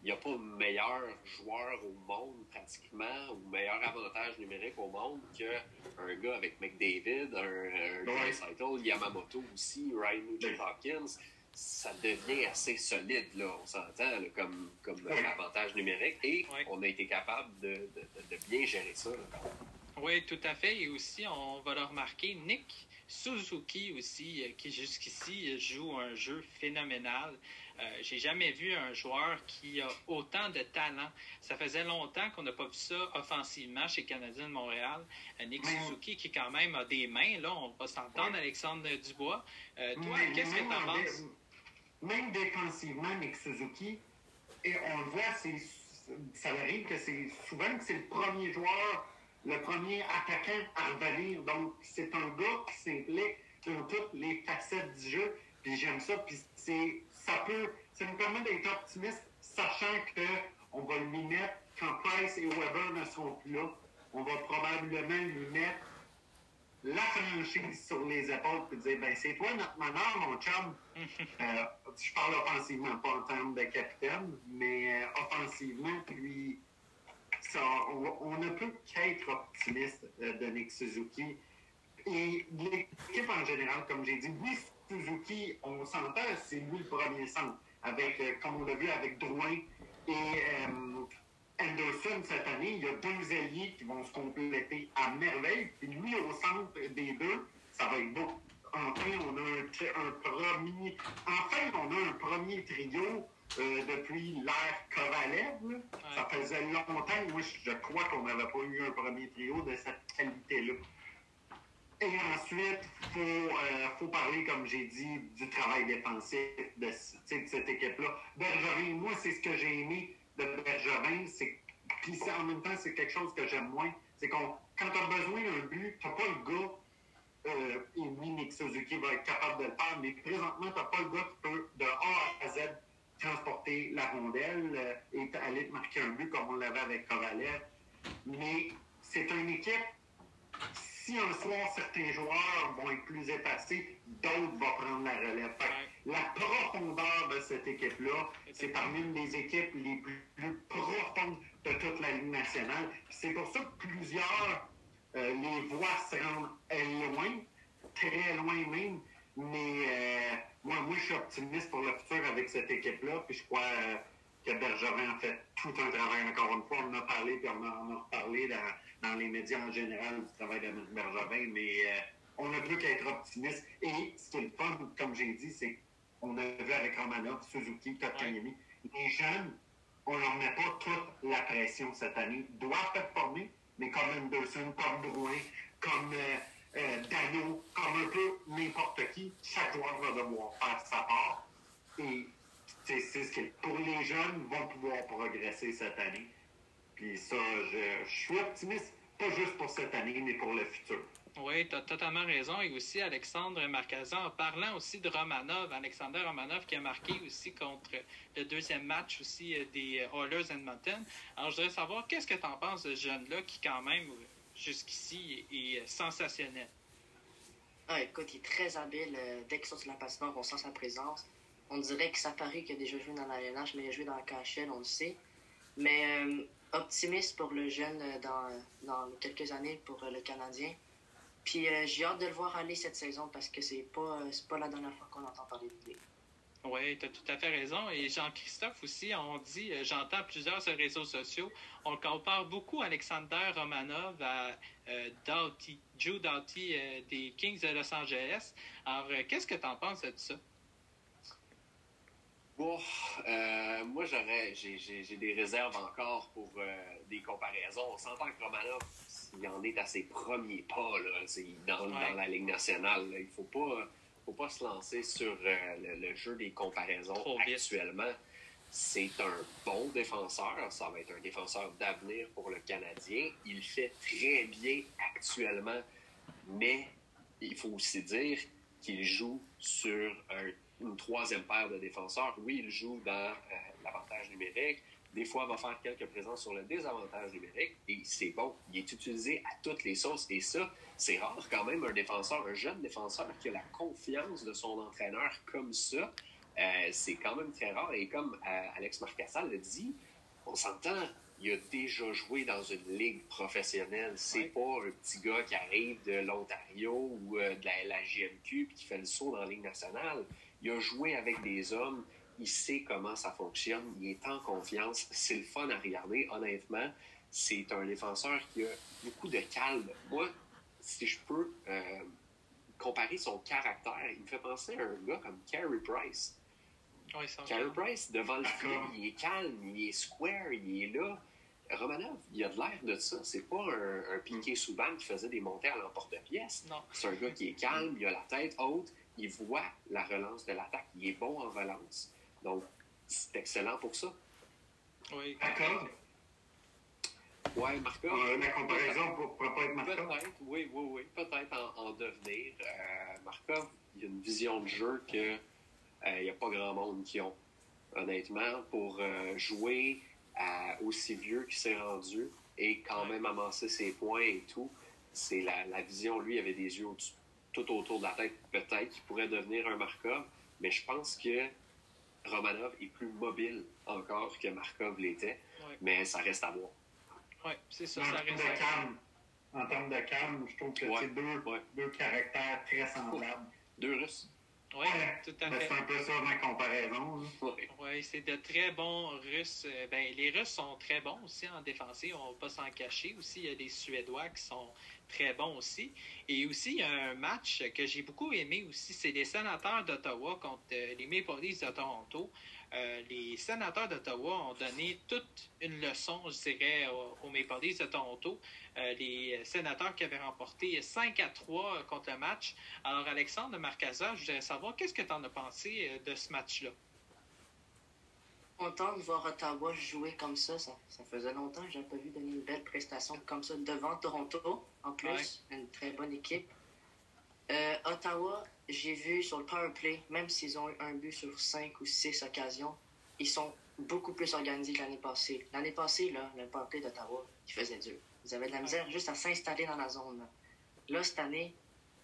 il n'y a pas meilleur joueur au monde, pratiquement, ou meilleur avantage numérique au monde qu'un gars avec McDavid, un, un Yamamoto aussi, Ryan Nugent Hopkins. Ça devient assez solide, là, on s'entend, comme, comme avantage numérique, et on a été capable de, de, bien gérer ça. Oui, tout à fait. Et aussi, on va le remarquer, Nick Suzuki aussi, euh, qui jusqu'ici joue un jeu phénoménal. Euh, j'ai jamais vu un joueur qui a autant de talent. Ça faisait longtemps qu'on n'a pas vu ça offensivement chez Canadien de Montréal. Euh, Nick Suzuki qui quand même a des mains, là, on va s'entendre, Alexandre Dubois. toi, qu'est-ce que tu en penses? Même défensivement, Nick Suzuki, et on le voit, ça arrive que c'est souvent que c'est le premier joueur le premier attaquant à revenir. Donc, c'est un gars qui s'implique ont toutes les facettes du jeu. Puis j'aime ça. Puis c'est, ça peut, ça nous permet d'être optimiste, sachant que on va lui mettre, quand Price et Weber ne seront plus là, on va probablement lui mettre la franchise sur les épaules et dire ben c'est toi notre meneur, mon chum. Euh, je parle offensivement, pas en termes de capitaine, mais euh, offensivement, puis ça, on, ne peut qu'être optimiste euh, de Nick Suzuki. Et l'équipe en général, comme j'ai dit, oui, Suzuki, on s'entend, c'est lui le premier centre, avec, euh, comme on l'a vu avec Drouin et euh, Anderson cette année, il y a deux alliés qui vont se compléter à merveille. Puis lui, au centre des deux, ça va être beau. Enfin, on a un, un premier. Enfin, on a un premier trio euh, depuis l'ère Kovalev. Ça faisait longtemps, moi, je crois qu'on n'avait pas eu un premier trio de cette qualité-là. Et ensuite, il faut, euh, faut parler, comme j'ai dit, du travail défensif de, de cette équipe-là. Bergevin, moi, c'est ce que j'ai aimé de Bergevin. c'est Puis en même temps, c'est quelque chose que j'aime moins. C'est qu'on, quand tu as besoin d'un but, tu n'as pas le gars, euh, et oui, Nick Suzuki va être capable de le faire, mais présentement, tu n'as pas le gars qui peut, de A à Z, transporter la rondelle euh, et aller marquer un but comme on l'avait avec Kovalev. Mais c'est une équipe si un soir certains joueurs vont être plus effacés, d'autres vont prendre la relève. La profondeur de cette équipe-là, c'est parmi des équipes les plus, plus profondes de toute la Ligue nationale. C'est pour ça que plusieurs euh, les voient se rendre euh, loin, très loin même. Mais euh, moi, moi, je suis optimiste pour le futur avec cette équipe-là. Puis je crois euh, que Bergerin a fait tout un travail encore une fois. On en a parlé, puis on en a reparlé dans, dans les médias en général du travail de Bergerin, mais euh, on ne peut qu'être optimiste. Et ce qui est le fun, comme j'ai dit, c'est qu'on a vu avec Romanov, Suzuki, Kotkaniemi, les jeunes, on leur met pas toute la pression cette année. Ils doivent performer, mais comme Anderson, comme Drouin, comme euh, euh, comme un peu n'importe qui, chaque joueur va devoir faire sa part. Et c'est ce qui est. Pour les jeunes, vont pouvoir progresser cette année. Puis ça, je, suis optimiste, pas juste pour cette année, mais pour le futur. Oui, tu as totalement raison. Et aussi, Alexandre Marcazan, en parlant aussi de Romanov, Alexander Romanov qui a marqué aussi contre le deuxième match aussi euh, des euh, Oilers Edmonton. Alors, je voudrais savoir, qu'est-ce que tu en penses de ce jeune-là qui, quand même, jusqu'ici, est, est sensationnel? Ah, écoute, il est très habile. euh, dès qu'il sort sur la patinoire, on sent sa présence. On dirait que ça paraît qu'il a déjà joué dans la LNH, mais il a joué dans la KHL, on le sait. Mais euh, optimiste pour le jeune euh, dans, quelques années pour euh, le Canadien. Puis euh, j'ai hâte de le voir aller cette saison parce que c'est pas, euh, pas la dernière fois qu'on entend parler de lui. Oui, tu as tout à fait raison. Et Jean-Christophe aussi, on dit, euh, j'entends plusieurs sur les réseaux sociaux, on compare beaucoup Alexander Romanov à euh, Doughty, Joe Doughty euh, des Kings de Los Angeles. Alors, euh, qu'est-ce que tu en penses de ça? Bon, moi, j'aurais, j'ai, j'ai- j'ai des réserves encore pour des comparaisons. On s'entend que Romanov, il en est à ses premiers pas là, c'est dans, Ouais. dans la Ligue nationale. là. Il ne faut pas, faut pas se lancer sur euh, le, le jeu des comparaisons Trop actuellement. C'est un bon défenseur. Ça va être un défenseur d'avenir pour le Canadien. Il fait très bien actuellement, mais il faut aussi dire qu'il joue sur un- une troisième paire de défenseurs. Oui, il joue dans euh, l'avantage numérique. Des fois, il va faire quelques présences sur le désavantage numérique. Et c'est bon. Il est utilisé à toutes les sauces. Et ça, c'est rare quand même un défenseur, un jeune défenseur qui a la confiance de son entraîneur comme ça. Euh, c'est quand même très rare. Et comme euh, Alex Marcassal le dit, on s'entend, il a déjà joué dans une ligue professionnelle. C'est Ouais. pas un petit gars qui arrive de l'Ontario ou euh, de la LHJMQ puis qui fait le saut dans la Ligue nationale. Il a joué avec des hommes. Il sait comment ça fonctionne. Il est en confiance. C'est le fun à regarder. Honnêtement, c'est un défenseur qui a beaucoup de calme. Moi, si je peux euh, comparer son caractère, il me fait penser à un gars comme Carey Price. Oui, Carey Price, devant le filet, il est calme, il est square, il est là. Romanov, il a de l'air de ça. C'est pas un, un Piqué Souban qui faisait des montées à l'emporte-pièce. Non. C'est un gars qui est calme, il a la tête haute, il voit la relance de l'attaque, il est bon en relance. Donc, c'est excellent pour ça. Oui. D'accord? Ouais, Markov. Euh, la comparaison ne pourrait pas être Markov. Peut-être, oui, oui, oui. Peut-être en, en, devenir. Euh, Markov, il y a une vision de jeu qu'il n'y a pas grand monde qui ont. Honnêtement, pour jouer à aussi vieux qu'il s'est rendu et quand même amasser ses points et tout, c'est la, la, vision. Lui, il avait des yeux tout autour de la tête. Peut-être qu'il pourrait devenir un Markov, mais je pense que Romanov est plus mobile encore que Markov l'était, ouais. mais ça reste à voir. Oui, c'est ça, en ça termes reste de calme, En termes de calme, je trouve que Ouais, c'est deux, ouais. deux caractères très semblables. Deux Russes. Oui, tout à Ben, fait. c'est un peu ça ma comparaison. Ouais. Oui, c'est de très bons Russes. Euh, Ben, les Russes sont très bons aussi en défensive, on ne va pas s'en cacher. Aussi, il y a des Suédois qui sont très bons aussi. Et aussi, il y a un match que j'ai beaucoup aimé aussi, c'est les sénateurs d'Ottawa contre euh, les Maple Leafs de Toronto. Euh, les sénateurs d'Ottawa ont donné toute une leçon, je dirais, aux, aux Maple Leafs de Toronto. Euh, les sénateurs qui avaient remporté 5 à 3 contre le match. Alors, Alexandre Marcaza, je voudrais savoir, qu'est-ce que tu en as pensé euh, de ce match-là? content de voir Ottawa jouer comme ça. Ça, ça faisait longtemps que je n'avais pas vu donner une belle prestation comme ça devant Toronto. En plus, une très bonne équipe. Euh, Ottawa, j'ai vu sur le power play, même s'ils ont eu un but sur cinq ou six occasions, ils sont beaucoup plus organisés que l'année passée. L'année passée, là, le power play d'Ottawa, il faisait dur. Ils avaient de la misère juste à s'installer dans la zone. Là, cette année,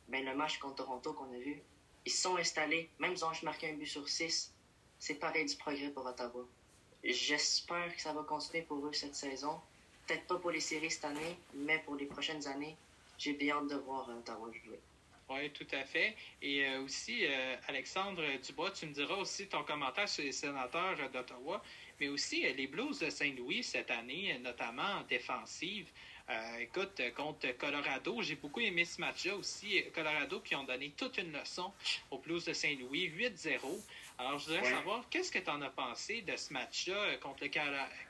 ben, le match contre Toronto qu'on a vu, ils sont installés, même s'ils ont juste marqué un but sur six, c'est pareil du progrès pour Ottawa. J'espère que ça va continuer pour eux cette saison. Peut-être pas pour les séries cette année, mais pour les prochaines années, j'ai bien hâte de voir euh, Ottawa jouer. Oui, tout à fait. Et euh, aussi, euh, Alexandre Dubois, tu me diras aussi ton commentaire sur les sénateurs d'Ottawa, mais aussi euh, les Blues de Saint-Louis cette année, notamment en défensive. Écoute, contre Colorado, j'ai beaucoup aimé ce match-là aussi. Colorado qui ont donné toute une leçon aux Blues de Saint-Louis, 8-0. Alors, je voudrais Ouais. savoir, qu'est-ce que tu en as pensé de ce match-là contre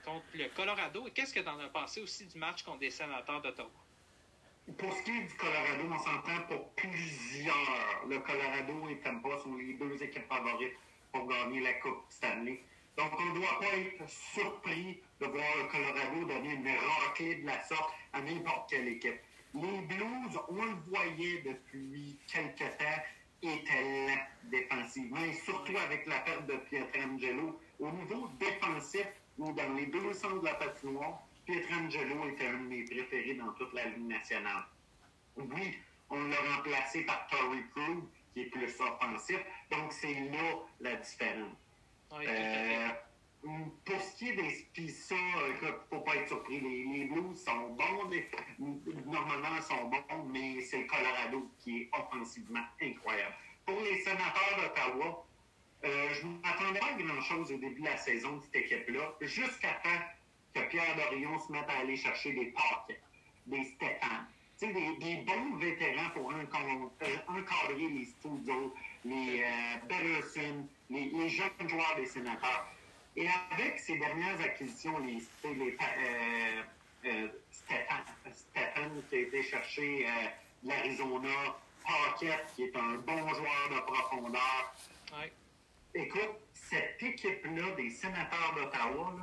contre le Colorado et qu'est-ce que tu en as pensé aussi du match contre les sénateurs d'Ottawa? Pour ce qui est du Colorado, on s'entend pour plusieurs. Le Colorado et Tampa sont les deux équipes favorites pour gagner la Coupe Stanley. Donc, on ne doit pas être surpris de voir le Colorado donner une raclée de la sorte à n'importe quelle équipe. Les Blues, on le voyait depuis quelques temps, étaient lents défensivement, surtout avec la perte de Pietrangelo. Au niveau défensif, ou dans les deux centres de la patinoire, Pietrangelo était un de mes préférés dans toute la Ligue nationale. Oui, on l'a remplacé par Torrey Krug, qui est plus offensif, donc c'est là la différence. Oui. Euh, pour ce qui est des puis ça, il faut pas être surpris. Les, les Blues sont bons, les- normalement ils sont bons, mais c'est le Colorado qui est offensivement incroyable. Pour les sénateurs d'Ottawa, euh, je ne m'attendais pas à grand-chose au début de la saison de cette équipe-là, jusqu'à temps que Pierre Dorion se mette à aller chercher des paquets, des Stéphane. Tu sais, des, des bons vétérans pour encom- euh, encadrer les Studio, les euh, Betterson, les, les jeunes joueurs des sénateurs. Et avec ces dernières acquisitions, les, euh, euh, Stéphane, Stéphane qui a été cherché de l'Arizona, Paquette qui est un bon joueur de profondeur, Ouais. Écoute, cette équipe-là des sénateurs d'Ottawa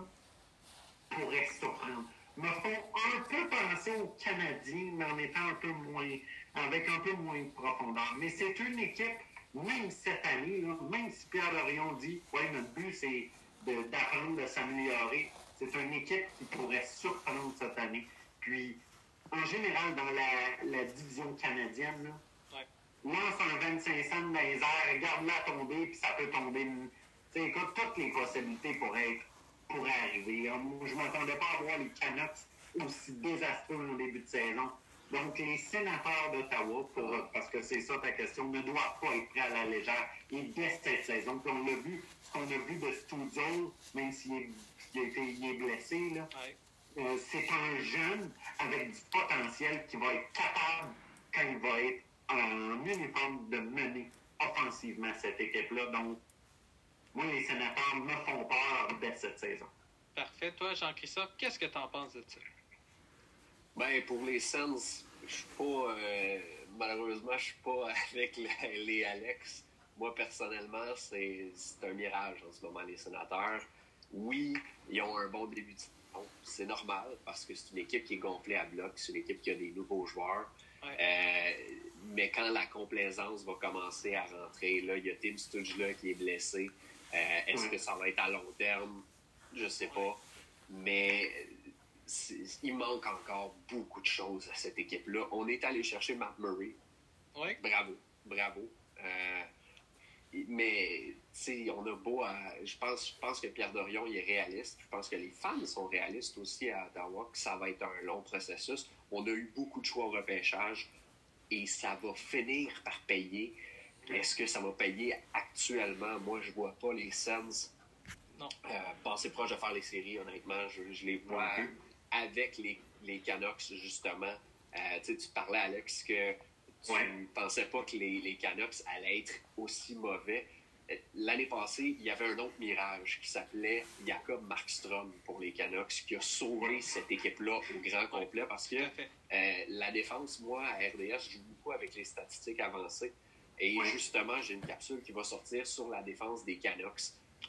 pourrait surprendre. Me font un peu penser aux Canadiens, mais en étant un peu moins, avec un peu moins de profondeur. Mais c'est une équipe, même cette année, là, même si Pierre Lorion dit, ouais, notre but c'est d'apprendre, de, s'améliorer, c'est une équipe qui pourrait surprendre cette année. Puis, en général, dans la, la division canadienne, là, lance un 25 cents dans les airs, garde-la tomber, puis ça peut tomber. Tu sais, écoute, toutes les possibilités pourraient, être, pourraient arriver. je ne m'attendais pas à voir les Canucks aussi désastreux au début de saison. Donc, les sénateurs d'Ottawa, pour- parce que c'est ça ta question, ne doivent pas être prêts à la légère. Et dès cette saison, puis on l'a vu, ce qu'on a vu de Studio, même s'il est, il blessé, là, Ouais. euh, c'est un jeune avec du potentiel qui va être capable, quand il va être en uniforme, de mener offensivement cette équipe-là. Donc, moi, les sénateurs me font peur dès cette saison. Parfait. Toi, Jean-Christophe, qu'est-ce que tu en penses de ça? Ben, pour les Sens, je suis pas. euh, malheureusement, je suis pas avec les Alex. Moi, personnellement, c'est c'est un mirage en ce moment, les sénateurs. Oui, Ils ont un bon début de saison. C'est normal parce que c'est une équipe qui est gonflée à bloc, c'est une équipe qui a des nouveaux joueurs. Ouais. Euh, mais quand la complaisance va commencer à rentrer, là, il y a Tim Studge là qui est blessé. Euh, Est-ce que ça va être à long terme? Je sais pas. Mais il manque encore beaucoup de choses à cette équipe-là. On est allé chercher Matt Murray. Bravo, bravo. Euh, mais, on a beau à. Je pense, je pense que Pierre Dorion il est réaliste. Je pense que les fans sont réalistes aussi à Ottawa, que ça va être un long processus. On a eu beaucoup de choix au repêchage et ça va finir par payer. Est-ce que ça va payer actuellement? Moi, je vois pas les Suns Non. euh, passer proche de faire les séries, honnêtement. Je, je les vois plus. avec les, les Canucks, justement. Euh, tu parlais, Alex, que tu Ouais. pensais pas que les, les Canucks allaient être aussi mauvais. Euh, L'année passée, il y avait un autre mirage qui s'appelait Jacob Markstrom pour les Canucks, qui a sauvé cette équipe-là au grand complet parce que euh, la défense, moi, à RDS, je joue beaucoup avec les statistiques avancées. Et justement, j'ai une capsule qui va sortir sur la défense des Canucks.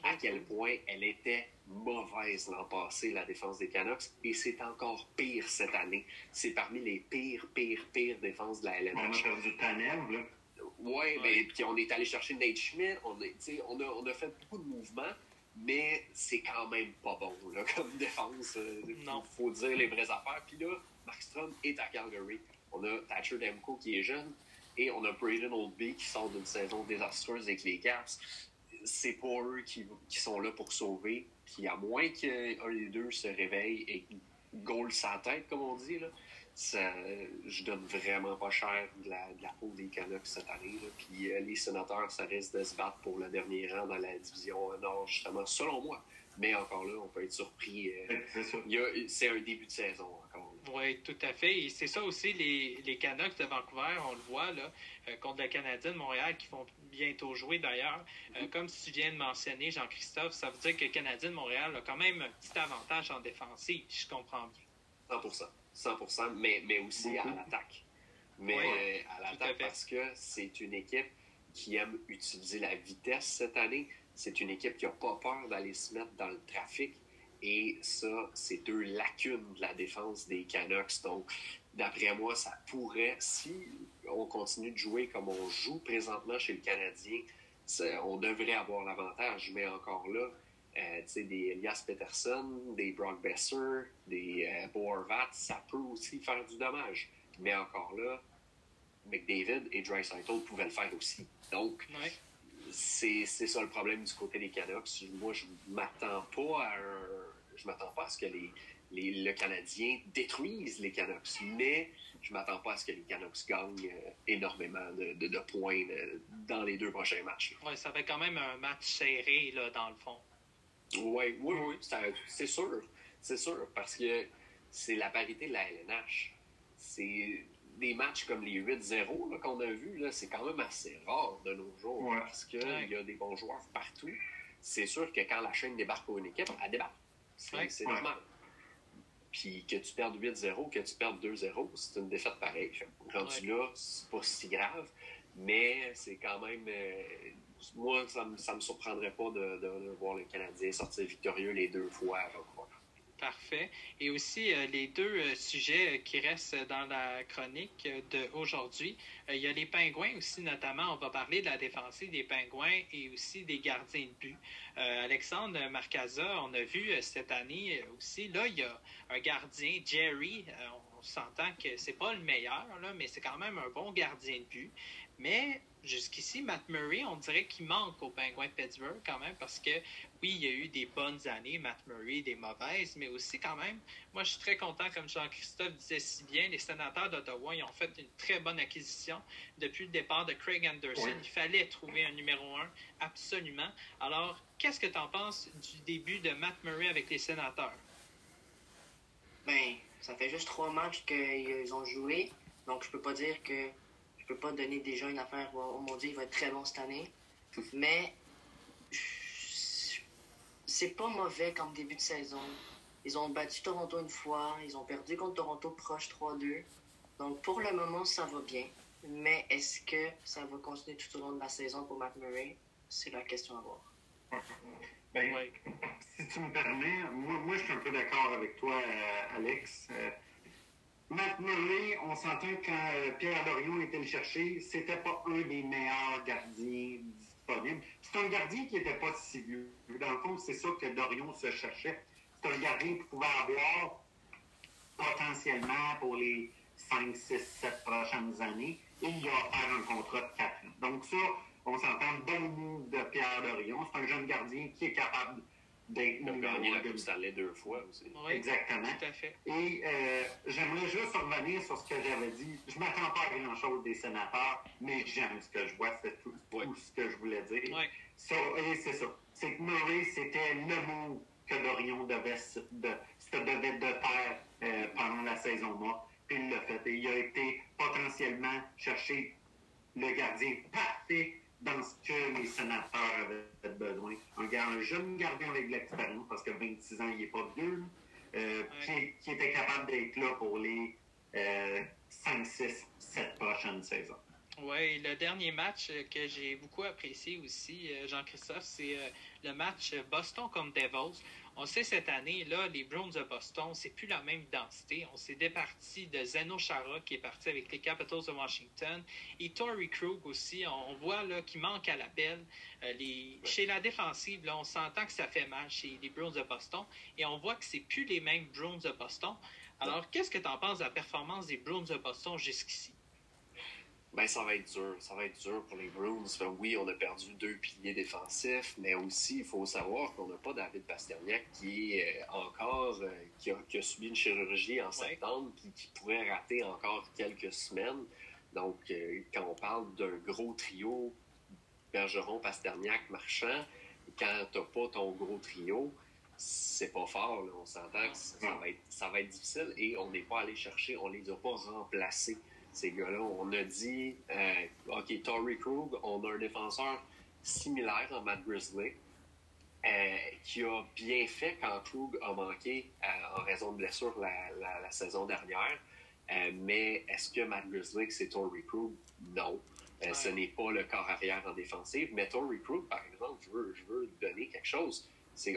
À quel point elle était mauvaise l'an passé, la défense des Canucks. Et c'est encore pire cette année. C'est parmi les pires, pires, pires défenses de la On a LNH. perdu Tanev, là. Oui, Ouais. mais puis on est allé chercher Nate Schmidt. On, est- tu sais, on, a, on a fait beaucoup de mouvements, mais c'est quand même pas bon là, comme défense. euh, Non. faut dire les vraies affaires. Puis là, Markstrom est à Calgary. On a Thatcher Demko qui est jeune et on a Braden Oldby qui sort d'une saison désastreuse avec les Caps. C'est pas eux qui, qui sont là pour sauver. Puis à moins qu'un des deux se réveille et goal sa tête, comme on dit, là, ça, je donne vraiment pas cher de la, de la peau des Canucks cette année. là. Puis euh, les sénateurs, ça risque de se battre pour le dernier rang dans la division Nord, justement, selon moi. Mais encore là, on peut être surpris. euh, C'est un début de saison encore. Oui, tout à fait. Et c'est ça aussi, les, les Canucks de Vancouver, on le voit, là, euh, contre le Canadien de Montréal, qui vont bientôt jouer d'ailleurs. Euh, comme tu viens de mentionner, Jean-Christophe, ça veut dire que le Canadien de Montréal a quand même un petit avantage en défensive, je comprends bien. 100%. 100%, mais, mais aussi à Beaucoup. l'attaque. Mais euh, à l'attaque parce que c'est une équipe qui aime utiliser la vitesse cette année. C'est une équipe qui n'a pas peur d'aller se mettre dans le trafic. Et ça, c'est deux lacunes de la défense des Canucks. Donc, d'après moi, ça pourrait, si on continue de jouer comme on joue présentement chez le Canadien, on devrait avoir l'avantage. Mais encore là, euh, tu sais, des Elias Peterson, des Brock Besser, des euh, Bo Horvat, ça peut aussi faire du dommage. Mais encore là, McDavid et Dreisaitl pouvaient le faire aussi. Donc, Ouais. c'est c'est ça le problème du côté des Canucks. Moi, je m'attends pas à un- je m'attends pas à ce que les, les- le Canadien détruise les Canucks, mais je m'attends pas à ce que les Canucks gagnent euh, énormément de, de- de points euh, dans les deux prochains matchs. Ouais, ça fait quand même un match serré, là, dans le fond. Oui, oui, oui, c'est sûr. C'est sûr, parce que c'est la parité de la LNH. C'est des matchs comme les 8-0 là, qu'on a vus, là, c'est quand même assez rare de nos jours Ouais. parce qu'il Ouais. y a des bons joueurs partout. C'est sûr que quand la chaîne débarque pour une équipe, elle débarque. C'est Ouais. c'est Ouais. normal. Puis que tu perdes 8-0, que tu perdes 2-0, c'est une défaite pareille. Rendu là, c'est pas si grave, mais c'est quand même. euh, moi, ça me, ça me surprendrait pas de, de- de voir le Canadien sortir victorieux les deux fois. Parfait. Et aussi, euh, les deux euh, sujets euh, qui restent dans la chronique d'aujourd'hui, il y a les pingouins aussi, notamment. On va parler de la défensive des pingouins et aussi des gardiens de but. Alexandre Marcaza, on a vu cette année aussi, là, il y a un gardien, Jerry. on s'entend que c'est pas le meilleur, là, mais c'est quand même un bon gardien de but. Mais jusqu'ici, Matt Murray, on dirait qu'il manque aux Pingouins de Pittsburgh quand même parce que oui, il y a eu des bonnes années, Matt Murray, des mauvaises, mais aussi quand même, moi je suis très content, comme Jean-Christophe disait si bien, les sénateurs d'Ottawa, ils ont fait une très bonne acquisition depuis le départ de Craig Anderson. Il fallait trouver un numéro un, absolument. Alors, qu'est-ce que tu en penses du début de Matt Murray avec les sénateurs? Ben, ça fait juste trois matchs qu'ils ont joué. Donc, je peux pas dire que. Je peux pas donner déjà une affaire. Oh mon dieu, il va être très bon cette année. Mais. C'est pas mauvais comme début de saison. Ils ont battu Toronto une fois. Ils ont perdu contre Toronto proche 3-2. Donc, pour le moment, ça va bien. Mais est-ce que ça va continuer tout au long de la saison pour Matt Murray? C'est la question à voir. Ben, Oui. si tu me permets, moi, moi je suis un peu d'accord avec toi, euh, Alex. Euh, Matt Murray, on s'entend quand euh, Pierre Dorion était le chercher, c'était pas un des meilleurs gardiens disponibles. C'est un gardien qui n'était pas si vieux. Dans le fond, c'est ça que Dorion se cherchait. C'est un gardien qui pouvait avoir potentiellement pour les 5, 6, 7 prochaines années. Et il a offert un contrat de 4 ans. Donc ça, on s'entend bon de Pierre Dorion. C'est un jeune gardien qui est capable d'être gagné la Coupe Stanley deux fois aussi. Oui, Exactement. tout à fait. Et euh, j'aimerais juste revenir sur ce que j'avais dit. Je m'attends pas à grand-chose des sénateurs, mais j'aime ce que je vois. C'est tout, ce que je voulais dire. Ça, et c'est ça. C'est que Murray, c'était le mot que Dorion devait de, se devait de faire euh, pendant la saison morte. Puis il l'a fait. Et il a été potentiellement chercher le gardien parfait dans ce que les sénateurs avaient besoin. Un, un jeune gardien avec de l'expérience, parce que 26 ans, il n'est pas vieux, euh, qui, qui était capable d'être là pour les euh, 5, 6, 7 prochaines saisons. Oui, le dernier match euh, que j'ai beaucoup apprécié aussi, euh, Jean-Christophe, c'est euh, le match Boston contre Devils. On sait cette année, là, les Browns de Boston, c'est plus la même identité. On s'est départi de Zeno Chara qui est parti avec les Capitals de Washington et Torrey Krug aussi. On voit là qu'il manque à l'appel. Euh, les... Chez la défensive, là, on s'entend que ça fait mal chez les Browns de Boston et on voit que c'est plus les mêmes Browns de Boston. Alors, qu'est-ce que tu en penses de la performance des Browns de Boston jusqu'ici? Ben, ça va être dur. Ça va être dur pour les Bruins. Fait, oui, on a perdu deux piliers défensifs, mais aussi, il faut savoir qu'on n'a pas David Pasterniak qui est euh, encore, euh, qui, a, qui a subi une chirurgie en septembre, puis qui pourrait rater encore quelques semaines. Donc, euh, quand on parle d'un gros trio, Bergeron, Pasterniak, Marchand, quand t'as pas ton gros trio, c'est pas fort. là. On s'entend que ça, ça va être, ça va être difficile et on n'est pas allé chercher, on les a pas remplacés ces gars-là. On a dit, euh, OK, Torrey Krug, on a un défenseur similaire en Matt Grizzly, euh, qui a bien fait quand Krug a manqué euh, en raison de blessure la, la- la saison dernière. Mais est-ce que Matt Grizzly, c'est Torrey Krug? Non. Ce n'est pas le corps arrière en défensive. Mais Torrey Krug, par exemple, je veux, je veux donner quelque chose.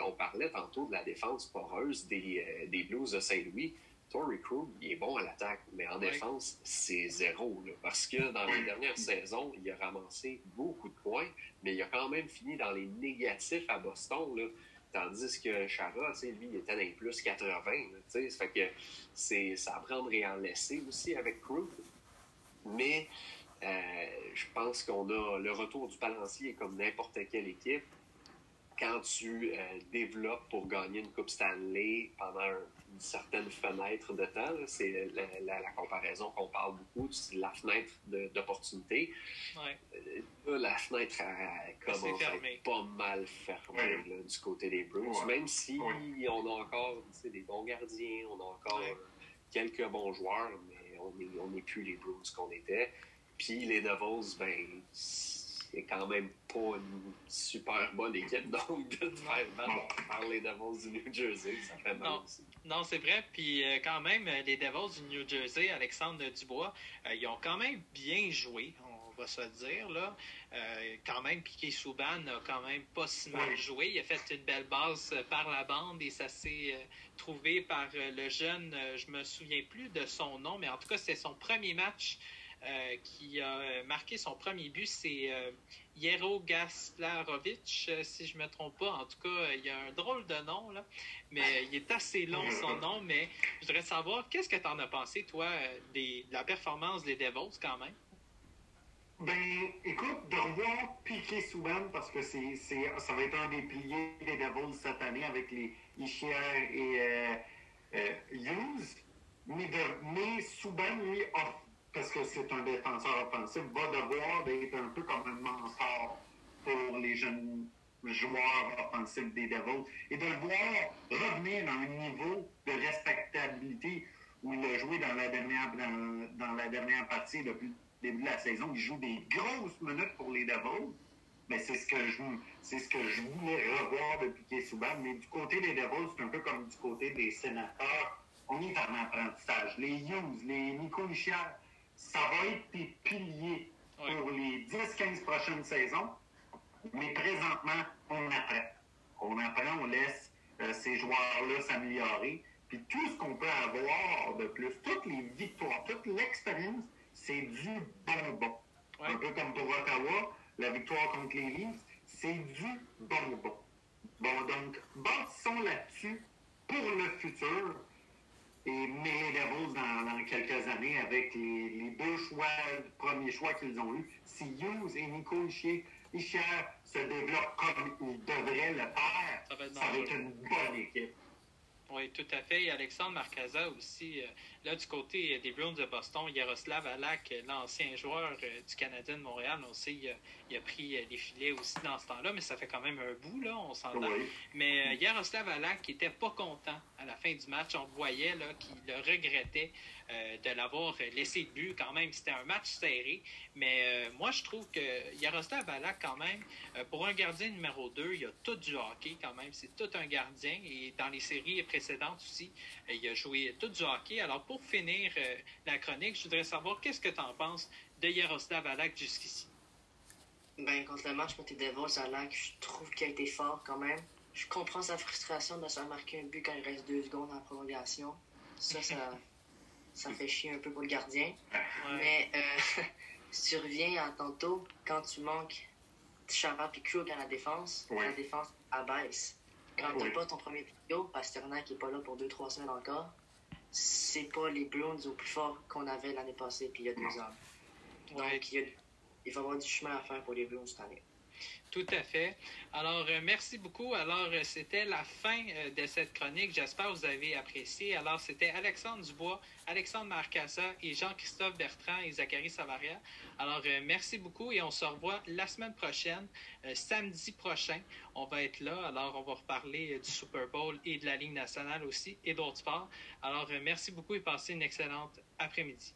On parlait tantôt de la défense poreuse des, des Blues de Saint-Louis. Torrey Krug, il est bon à l'attaque, mais en Ouais. défense, c'est zéro. là. parce que dans les dernières saisons, il a ramassé beaucoup de points, mais il a quand même fini dans les négatifs à Boston. là. Tandis que Chara, lui, il était dans les plus 80. là, fait que c'est, ça à prendre et en laisser aussi avec Krug. Mais euh, je pense qu'on a le retour du balancier comme n'importe quelle équipe. Quand tu euh, développes pour gagner une Coupe Stanley pendant un- une certaine fenêtre de temps, c'est la, la- la comparaison qu'on parle beaucoup, c'est la fenêtre d'opportunité. Ouais. Euh, Là, la fenêtre commence à être pas mal fermée Ouais. là, du côté des Bruins. Ouais. Même si Ouais. on a encore tu sais, des bons gardiens, on a encore Ouais. quelques bons joueurs, mais on n'est on n'est plus les Bruins qu'on était. Puis les Devils, ben, c'est quand même pas une super bonne équipe, donc de te faire battre par les Devils du New Jersey, ça fait mal Non. aussi. Non, c'est vrai. Puis euh, quand même, euh, les Devils du New Jersey, Alexandre Dubois, euh, ils ont quand même bien joué, on va se le dire. Là. Euh, quand même, Piquet Souban a quand même pas si mal joué. Il a fait une belle base par la bande et ça s'est euh, trouvé par euh, le jeune, euh, je me souviens plus de son nom, mais en tout cas, c'est son premier match. Euh, qui a euh, marqué son premier but, c'est euh, Jero Gaslarovic, euh, si je me trompe pas. En tout cas, il y a un drôle de nom, là, mais il est assez long son nom. Mais je voudrais savoir, qu'est-ce que tu en as pensé, toi, des- de la performance des Devils quand même? Ben, écoute, de revoir Piqué Souban, parce que c'est, c'est, ça va être un des piliers des Devils cette année avec les Ishier et euh, Hughes. Mais, mais Souban, lui, a- parce que c'est un défenseur offensif, va devoir d'être un peu comme un mentor pour les jeunes joueurs offensifs des Devils. Et de le voir revenir à un niveau de respectabilité où il a joué dans la dernière, dans, la dernière partie depuis le début de la saison. Il joue des grosses minutes pour les Devils. Mais c'est ce que je c'est ce que je voulais revoir de Piquet Souban. Mais du côté des Devils, c'est un peu comme du côté des sénateurs. On est en apprentissage. Les Hughes, les Nico Michel, ça va être des piliers Ouais. pour les 10-15 prochaines saisons. Mais présentement, on apprend. On apprend, on laisse ces joueurs-là s'améliorer. Puis tout ce qu'on peut avoir de plus, toutes les victoires, toute l'expérience, c'est du bonbon. Un peu comme pour Ottawa, la victoire contre les Leafs, c'est du bonbon. Bon, donc, bâtissons là-dessus pour le futur et mêler les roses dans, quelques années avec les, deux choix, premiers choix qu'ils ont eus. Si Hughes et Nico Ischier, se développent comme ils devraient le faire, ça va être une bonne équipe. Oui, tout à fait. Et Alexandre Marcaza aussi, euh, là, du côté des Bruins de Boston, Yaroslav Alak, l'ancien joueur euh, du Canadien de Montréal, on sait, il a, pris euh, les filets aussi dans ce temps-là, mais ça fait quand même un bout, là, on s'entend. Mais Yaroslav Alak qui n'était pas content à la fin du match, on voyait là, qu'il le regrettait euh, de l'avoir laissé de but quand même. C'était un match serré, mais euh, moi je trouve que Yaroslav Balak quand même, euh, pour un gardien numéro 2, il a tout du hockey quand même. C'est tout un gardien et dans les séries précédentes aussi, il a joué tout du hockey. Alors pour finir la chronique, je voudrais savoir qu'est-ce que tu en penses de Yaroslav Balak jusqu'ici? Ben, contre le match contre les Devils, Alak, je trouve qu'il a été fort quand même. Je comprends sa frustration de se marquer un but quand il reste deux secondes en prolongation. Ça, ça, ça fait chier un peu pour le gardien. Mais euh, si tu reviens à tantôt, quand tu manques Chara et Krug à la défense, la défense abaisse. Quand tu n'as pas ton premier trio, Pasternak n'est pas là pour 2-3 semaines encore, c'est pas les Bruins au plus fort qu'on avait l'année passée puis il y a deux ans. Donc, il, il va y avoir du chemin à faire pour les Bruins cette année. Tout à fait. Alors, euh, merci beaucoup. Alors, euh, c'était la fin euh, de cette chronique. J'espère que vous avez apprécié. Alors, c'était Alexandre Dubois, Alexandre Marcassa et Jean-Christophe Bertrand et Zachary Savaria. Alors, merci beaucoup et on se revoit la semaine prochaine, samedi prochain. On va être là. Alors, on va reparler du Super Bowl et de la Ligue nationale aussi et d'autres sports. Alors, merci beaucoup et passez une excellente après-midi.